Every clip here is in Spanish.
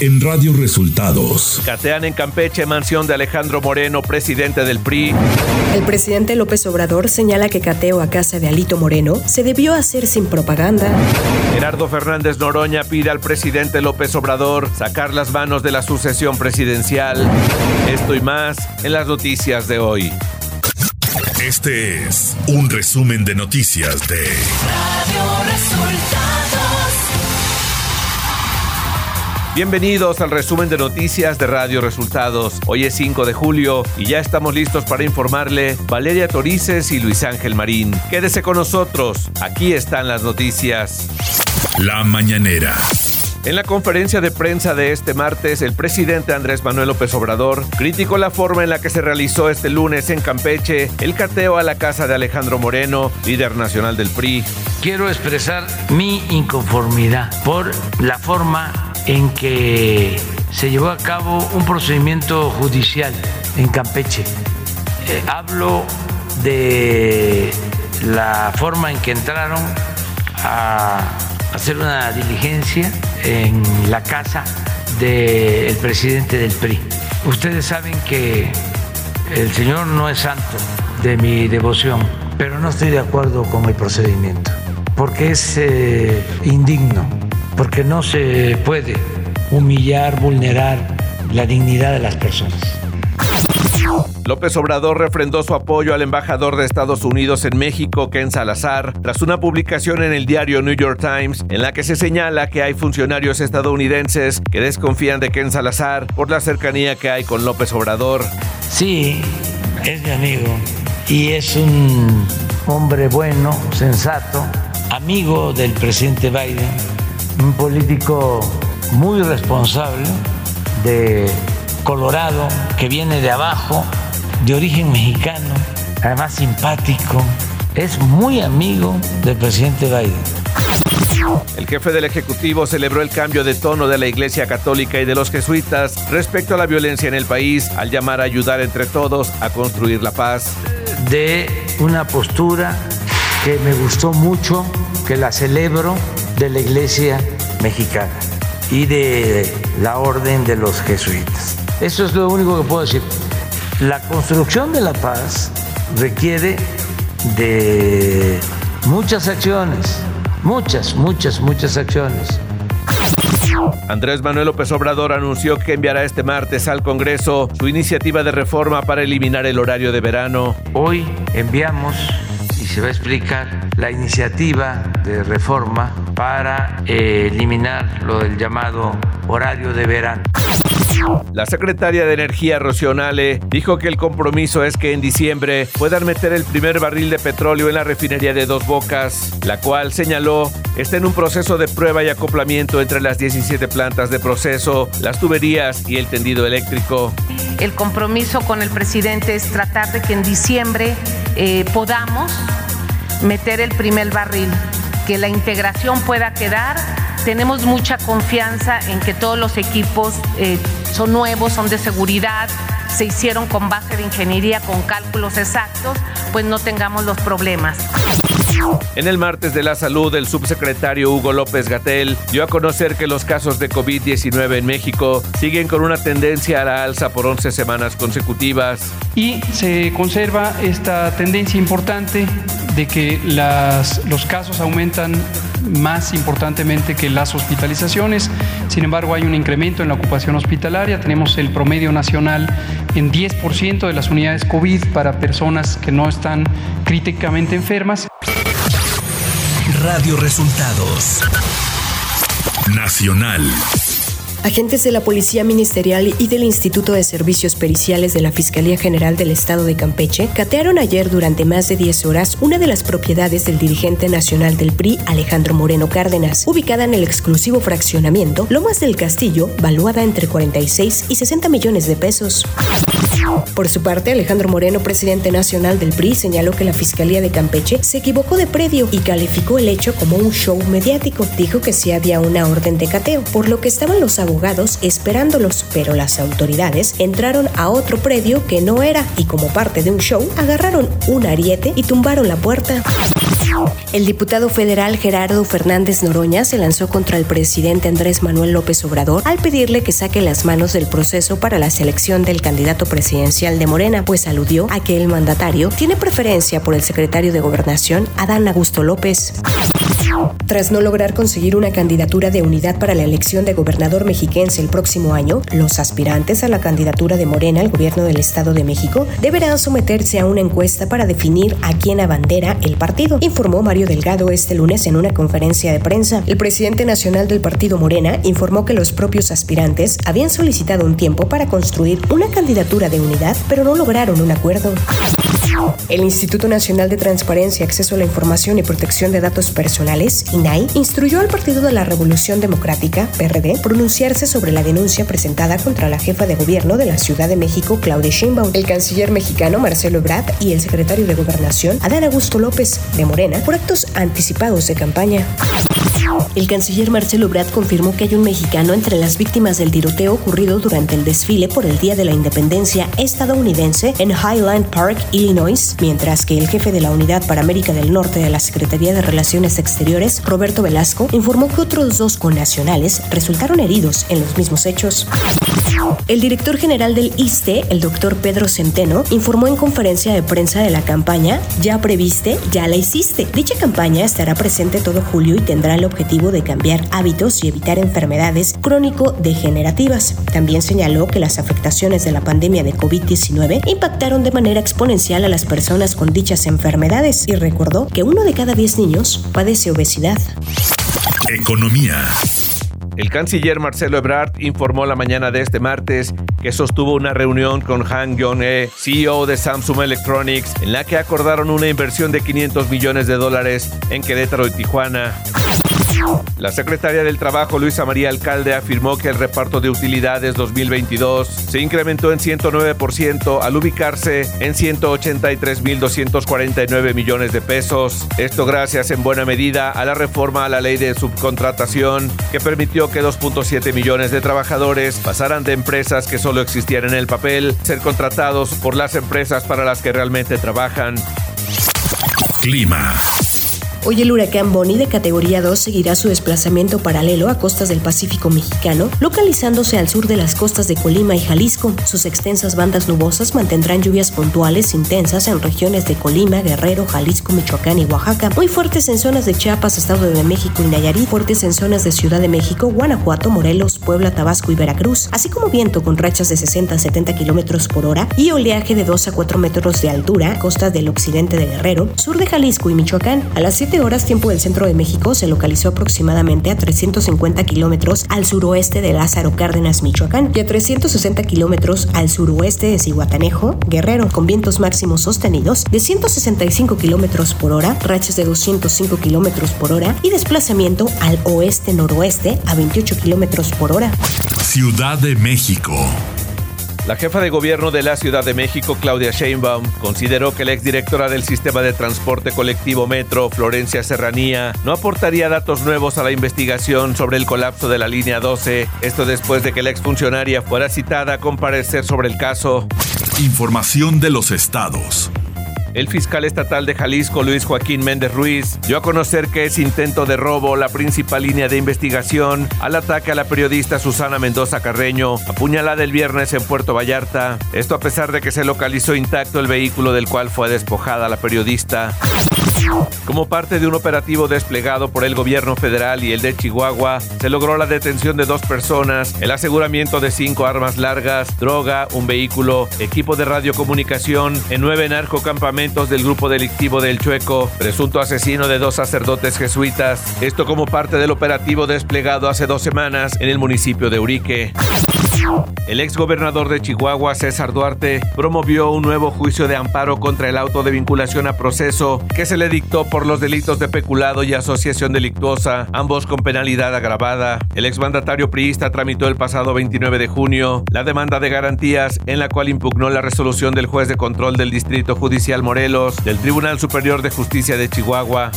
en Radio Resultados. Catean en Campeche, mansión de Alejandro Moreno, presidente del PRI. El presidente López Obrador señala que cateo a casa de Alito Moreno se debió hacer sin propaganda. Gerardo Fernández Noroña pide al presidente López Obrador sacar las manos de la sucesión presidencial. Esto y más en las noticias de hoy. Este es un resumen de noticias de Radio Resultados. Bienvenidos al resumen de noticias de Radio Resultados. Hoy es 5 de julio y ya estamos listos para informarle Valeria Torices y Luis Ángel Marín. Quédese con nosotros, aquí están las noticias. La mañanera. En la conferencia de prensa de este martes, el presidente Andrés Manuel López Obrador criticó la forma en la que se realizó este lunes en Campeche el cateo a la casa de Alejandro Moreno, líder nacional del PRI. Quiero expresar mi inconformidad por la forma en que se llevó a cabo un procedimiento judicial en Campeche. Eh, hablo de la forma en que entraron a hacer una diligencia en la casa del presidente del PRI. Ustedes saben que el Señor no es santo de mi devoción, pero no estoy de acuerdo con el procedimiento, porque es eh, indigno, porque no se puede humillar, vulnerar la dignidad de las personas. López Obrador refrendó su apoyo al embajador de Estados Unidos en México, Ken Salazar, tras una publicación en el diario New York Times en la que se señala que hay funcionarios estadounidenses que desconfían de Ken Salazar por la cercanía que hay con López Obrador. Sí, es mi amigo y es un hombre bueno, sensato, amigo del presidente Biden, un político muy responsable de Colorado, que viene de abajo de origen mexicano, además simpático, es muy amigo del presidente Biden. El jefe del Ejecutivo celebró el cambio de tono de la Iglesia Católica y de los jesuitas respecto a la violencia en el país al llamar a ayudar entre todos a construir la paz. De una postura que me gustó mucho, que la celebro, de la Iglesia mexicana y de la Orden de los Jesuitas. Eso es lo único que puedo decir. La construcción de la paz requiere de muchas acciones, muchas, muchas, muchas acciones. Andrés Manuel López Obrador anunció que enviará este martes al Congreso su iniciativa de reforma para eliminar el horario de verano. Hoy enviamos, se va a explicar, la iniciativa de reforma para eh, eliminar lo del llamado horario de verano. La secretaria de Energía, Rocionale, dijo que el compromiso es que en diciembre puedan meter el primer barril de petróleo en la refinería de Dos Bocas, la cual señaló está en un proceso de prueba y acoplamiento entre las 17 plantas de proceso, las tuberías y el tendido eléctrico. El compromiso con el presidente es tratar de que en diciembre eh, podamos meter el primer barril, que la integración pueda quedar tenemos mucha confianza en que todos los equipos eh, son nuevos, son de seguridad, se hicieron con base de ingeniería, con cálculos exactos, pues no tengamos los problemas. En el martes de la salud, el subsecretario Hugo López Gatel dio a conocer que los casos de COVID-19 en México siguen con una tendencia a la alza por 11 semanas consecutivas. Y se conserva esta tendencia importante de que las, los casos aumentan más importantemente que las hospitalizaciones. Sin embargo, hay un incremento en la ocupación hospitalaria. Tenemos el promedio nacional en 10% de las unidades COVID para personas que no están críticamente enfermas. Radio Resultados Nacional. Agentes de la Policía Ministerial y del Instituto de Servicios Periciales de la Fiscalía General del Estado de Campeche catearon ayer durante más de 10 horas una de las propiedades del dirigente nacional del PRI, Alejandro Moreno Cárdenas, ubicada en el exclusivo fraccionamiento Lomas del Castillo, valuada entre 46 y 60 millones de pesos. Por su parte, Alejandro Moreno, presidente nacional del PRI, señaló que la Fiscalía de Campeche se equivocó de predio y calificó el hecho como un show mediático. Dijo que sí había una orden de cateo, por lo que estaban los abogados esperándolos, pero las autoridades entraron a otro predio que no era y como parte de un show agarraron un ariete y tumbaron la puerta. El diputado federal Gerardo Fernández Noroña se lanzó contra el presidente Andrés Manuel López Obrador al pedirle que saque las manos del proceso para la selección del candidato presidencial de Morena, pues aludió a que el mandatario tiene preferencia por el secretario de Gobernación, Adán Augusto López. Tras no lograr conseguir una candidatura de unidad para la elección de gobernador mexiquense el próximo año, los aspirantes a la candidatura de Morena al gobierno del Estado de México deberán someterse a una encuesta para definir a quién abandera el partido, informó Mario Delgado este lunes en una conferencia de prensa. El presidente nacional del partido Morena informó que los propios aspirantes habían solicitado un tiempo para construir una candidatura de unidad, pero no lograron un acuerdo. El Instituto Nacional de Transparencia, Acceso a la Información y Protección de Datos Personales, INAI, instruyó al Partido de la Revolución Democrática, PRD, pronunciarse sobre la denuncia presentada contra la jefa de gobierno de la Ciudad de México, Claudia Sheinbaum, el canciller mexicano Marcelo Ebrard y el secretario de Gobernación, Adán Augusto López, de Morena, por actos anticipados de campaña. El canciller Marcelo Ebrard confirmó que hay un mexicano entre las víctimas del tiroteo ocurrido durante el desfile por el Día de la Independencia estadounidense en Highland Park, Illinois, mientras que el jefe de la Unidad para América del Norte de la Secretaría de Relaciones Exteriores, Roberto Velasco, informó que otros dos connacionales resultaron heridos en los mismos hechos. El director general del ISTE, el doctor Pedro Centeno, informó en conferencia de prensa de la campaña Ya previste, ya la hiciste. Dicha campaña estará presente todo julio y tendrá el objetivo de cambiar hábitos y evitar enfermedades crónico-degenerativas. También señaló que las afectaciones de la pandemia de COVID-19 impactaron de manera exponencial a las personas con dichas enfermedades y recordó que uno de cada diez niños padece obesidad. Economía. El canciller Marcelo Ebrard informó la mañana de este martes que sostuvo una reunión con Han Yong-e, CEO de Samsung Electronics, en la que acordaron una inversión de 500 millones de dólares en Querétaro y Tijuana. La secretaria del Trabajo, Luisa María Alcalde, afirmó que el reparto de utilidades 2022 se incrementó en 109% al ubicarse en 183.249 millones de pesos. Esto gracias en buena medida a la reforma a la ley de subcontratación que permitió que 2.7 millones de trabajadores pasaran de empresas que solo existían en el papel ser contratados por las empresas para las que realmente trabajan. Clima. Hoy el huracán Bonnie de categoría 2 seguirá su desplazamiento paralelo a costas del Pacífico mexicano, localizándose al sur de las costas de Colima y Jalisco. Sus extensas bandas nubosas mantendrán lluvias puntuales intensas en regiones de Colima, Guerrero, Jalisco, Michoacán y Oaxaca, muy fuertes en zonas de Chiapas, Estado de México y Nayarit, fuertes en zonas de Ciudad de México, Guanajuato, Morelos, Puebla, Tabasco y Veracruz, así como viento con rachas de 60 a 70 kilómetros por hora y oleaje de 2 a 4 metros de altura, costas del occidente de Guerrero, sur de Jalisco y Michoacán. A las 7 horas tiempo del centro de México se localizó aproximadamente a 350 kilómetros al suroeste de Lázaro Cárdenas, Michoacán, y a 360 kilómetros al suroeste de Cihuatanejo, Guerrero, con vientos máximos sostenidos de 165 kilómetros por hora, rachas de 205 kilómetros por hora y desplazamiento al oeste-noroeste a 28 kilómetros por hora. Ciudad de México. La jefa de gobierno de la Ciudad de México, Claudia Sheinbaum, consideró que la exdirectora del sistema de transporte colectivo Metro, Florencia Serranía, no aportaría datos nuevos a la investigación sobre el colapso de la línea 12, esto después de que la exfuncionaria fuera citada a comparecer sobre el caso. Información de los estados. El fiscal estatal de Jalisco, Luis Joaquín Méndez Ruiz, dio a conocer que es intento de robo la principal línea de investigación al ataque a la periodista Susana Mendoza Carreño, apuñalada el viernes en Puerto Vallarta. Esto a pesar de que se localizó intacto el vehículo del cual fue despojada la periodista. Como parte de un operativo desplegado por el gobierno federal y el de Chihuahua, se logró la detención de dos personas, el aseguramiento de cinco armas largas, droga, un vehículo, equipo de radiocomunicación en nueve narcocampamentos del grupo delictivo del Chueco, presunto asesino de dos sacerdotes jesuitas. Esto como parte del operativo desplegado hace dos semanas en el municipio de Urique. El exgobernador de Chihuahua, César Duarte, promovió un nuevo juicio de amparo contra el auto de vinculación a proceso que se le por los delitos de peculado y asociación delictuosa, ambos con penalidad agravada. El exmandatario priista tramitó el pasado 29 de junio la demanda de garantías en la cual impugnó la resolución del juez de control del Distrito Judicial Morelos del Tribunal Superior de Justicia de Chihuahua.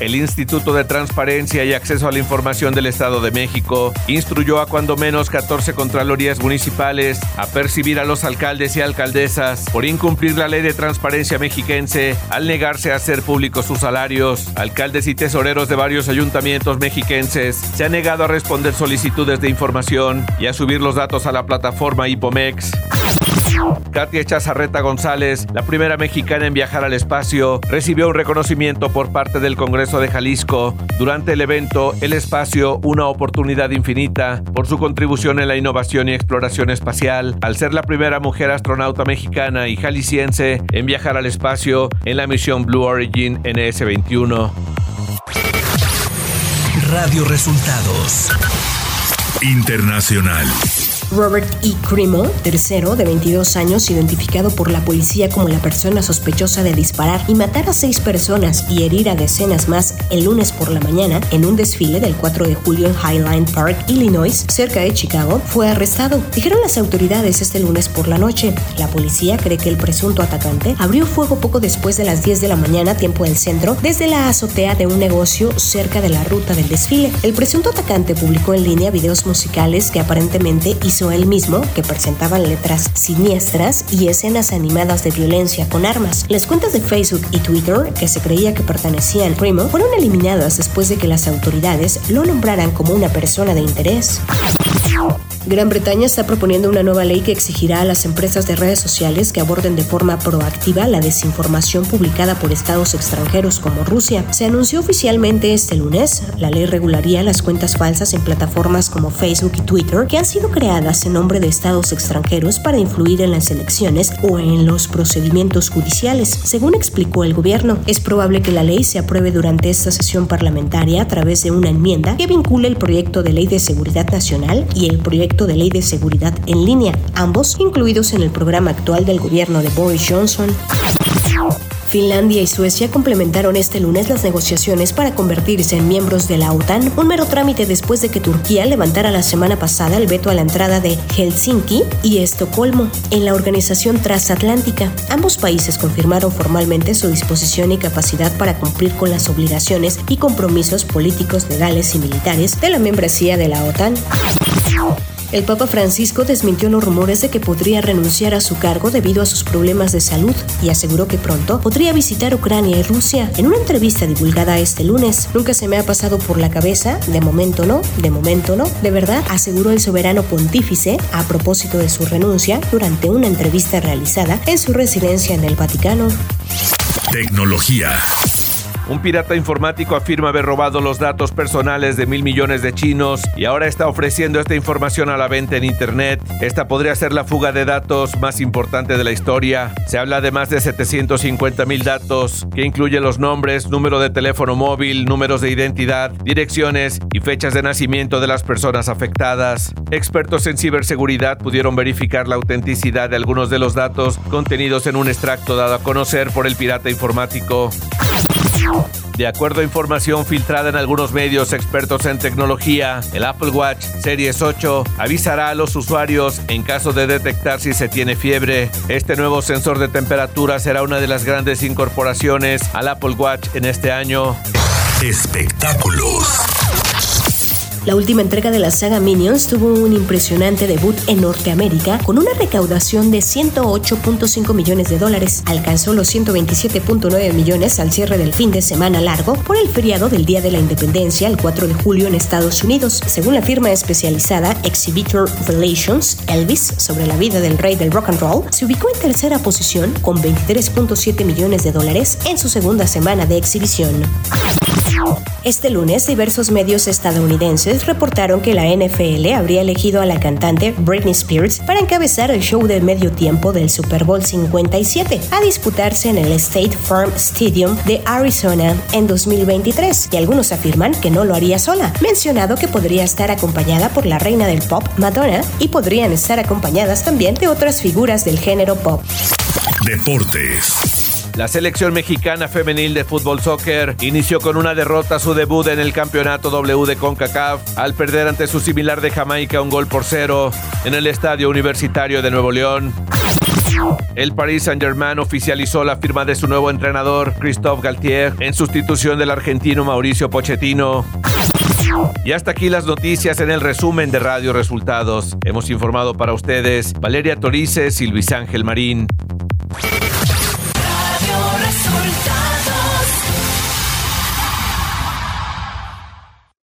El Instituto de Transparencia y Acceso a la Información del Estado de México instruyó a cuando menos 14 14 contralorías municipales a percibir a los alcaldes y alcaldesas por incumplir la ley de transparencia mexiquense al negarse a hacer públicos sus salarios. Alcaldes y tesoreros de varios ayuntamientos mexiquenses se han negado a responder solicitudes de información y a subir los datos a la plataforma Hipomex. Katia Chazarreta González, la primera mexicana en viajar al espacio, recibió un reconocimiento por parte del Congreso de Jalisco durante el evento El Espacio, una oportunidad infinita, por su contribución en la innovación y exploración espacial, al ser la primera mujer astronauta mexicana y jalisciense en viajar al espacio en la misión Blue Origin NS-21. Radio Resultados Internacional. Robert E. Crimo, tercero, de 22 años, identificado por la policía como la persona sospechosa de disparar y matar a seis personas y herir a decenas más el lunes por la mañana en un desfile del 4 de julio en Highline Park, Illinois, cerca de Chicago, fue arrestado. Dijeron las autoridades este lunes por la noche. La policía cree que el presunto atacante abrió fuego poco después de las 10 de la mañana, tiempo del centro, desde la azotea de un negocio cerca de la ruta del desfile. El presunto atacante publicó en línea videos musicales que aparentemente hizo él mismo, que presentaban letras siniestras y escenas animadas de violencia con armas. Las cuentas de Facebook y Twitter, que se creía que pertenecían a Primo, fueron eliminadas después de que las autoridades lo nombraran como una persona de interés. Gran Bretaña está proponiendo una nueva ley que exigirá a las empresas de redes sociales que aborden de forma proactiva la desinformación publicada por estados extranjeros como Rusia. Se anunció oficialmente este lunes. La ley regularía las cuentas falsas en plataformas como Facebook y Twitter que han sido creadas en nombre de estados extranjeros para influir en las elecciones o en los procedimientos judiciales. Según explicó el gobierno, es probable que la ley se apruebe durante esta sesión parlamentaria a través de una enmienda que vincule el proyecto de ley de seguridad nacional y el proyecto de ley de seguridad en línea, ambos incluidos en el programa actual del gobierno de Boris Johnson. Finlandia y Suecia complementaron este lunes las negociaciones para convertirse en miembros de la OTAN, un mero trámite después de que Turquía levantara la semana pasada el veto a la entrada de Helsinki y Estocolmo en la organización transatlántica. Ambos países confirmaron formalmente su disposición y capacidad para cumplir con las obligaciones y compromisos políticos, legales y militares de la membresía de la OTAN. El Papa Francisco desmintió los rumores de que podría renunciar a su cargo debido a sus problemas de salud y aseguró que pronto podría visitar Ucrania y Rusia. En una entrevista divulgada este lunes, nunca se me ha pasado por la cabeza, de momento no, de momento no, de verdad, aseguró el soberano pontífice a propósito de su renuncia durante una entrevista realizada en su residencia en el Vaticano. Tecnología. Un pirata informático afirma haber robado los datos personales de mil millones de chinos y ahora está ofreciendo esta información a la venta en Internet. Esta podría ser la fuga de datos más importante de la historia. Se habla de más de 750 mil datos, que incluye los nombres, número de teléfono móvil, números de identidad, direcciones y fechas de nacimiento de las personas afectadas. Expertos en ciberseguridad pudieron verificar la autenticidad de algunos de los datos contenidos en un extracto dado a conocer por el pirata informático. De acuerdo a información filtrada en algunos medios expertos en tecnología, el Apple Watch Series 8 avisará a los usuarios en caso de detectar si se tiene fiebre. Este nuevo sensor de temperatura será una de las grandes incorporaciones al Apple Watch en este año. Espectáculos. La última entrega de la saga Minions tuvo un impresionante debut en Norteamérica con una recaudación de 108.5 millones de dólares. Alcanzó los 127.9 millones al cierre del fin de semana largo por el feriado del Día de la Independencia el 4 de julio en Estados Unidos. Según la firma especializada Exhibitor Relations, Elvis, sobre la vida del rey del rock and roll, se ubicó en tercera posición con 23.7 millones de dólares en su segunda semana de exhibición. Este lunes, diversos medios estadounidenses reportaron que la NFL habría elegido a la cantante Britney Spears para encabezar el show de medio tiempo del Super Bowl 57, a disputarse en el State Farm Stadium de Arizona en 2023, y algunos afirman que no lo haría sola, mencionado que podría estar acompañada por la reina del pop, Madonna, y podrían estar acompañadas también de otras figuras del género pop. Deportes. La selección mexicana femenil de fútbol soccer inició con una derrota su debut en el campeonato W de CONCACAF al perder ante su similar de Jamaica un gol por cero en el Estadio Universitario de Nuevo León. El Paris Saint-Germain oficializó la firma de su nuevo entrenador, Christophe Galtier, en sustitución del argentino Mauricio Pochettino. Y hasta aquí las noticias en el resumen de Radio Resultados. Hemos informado para ustedes Valeria Torices y Luis Ángel Marín.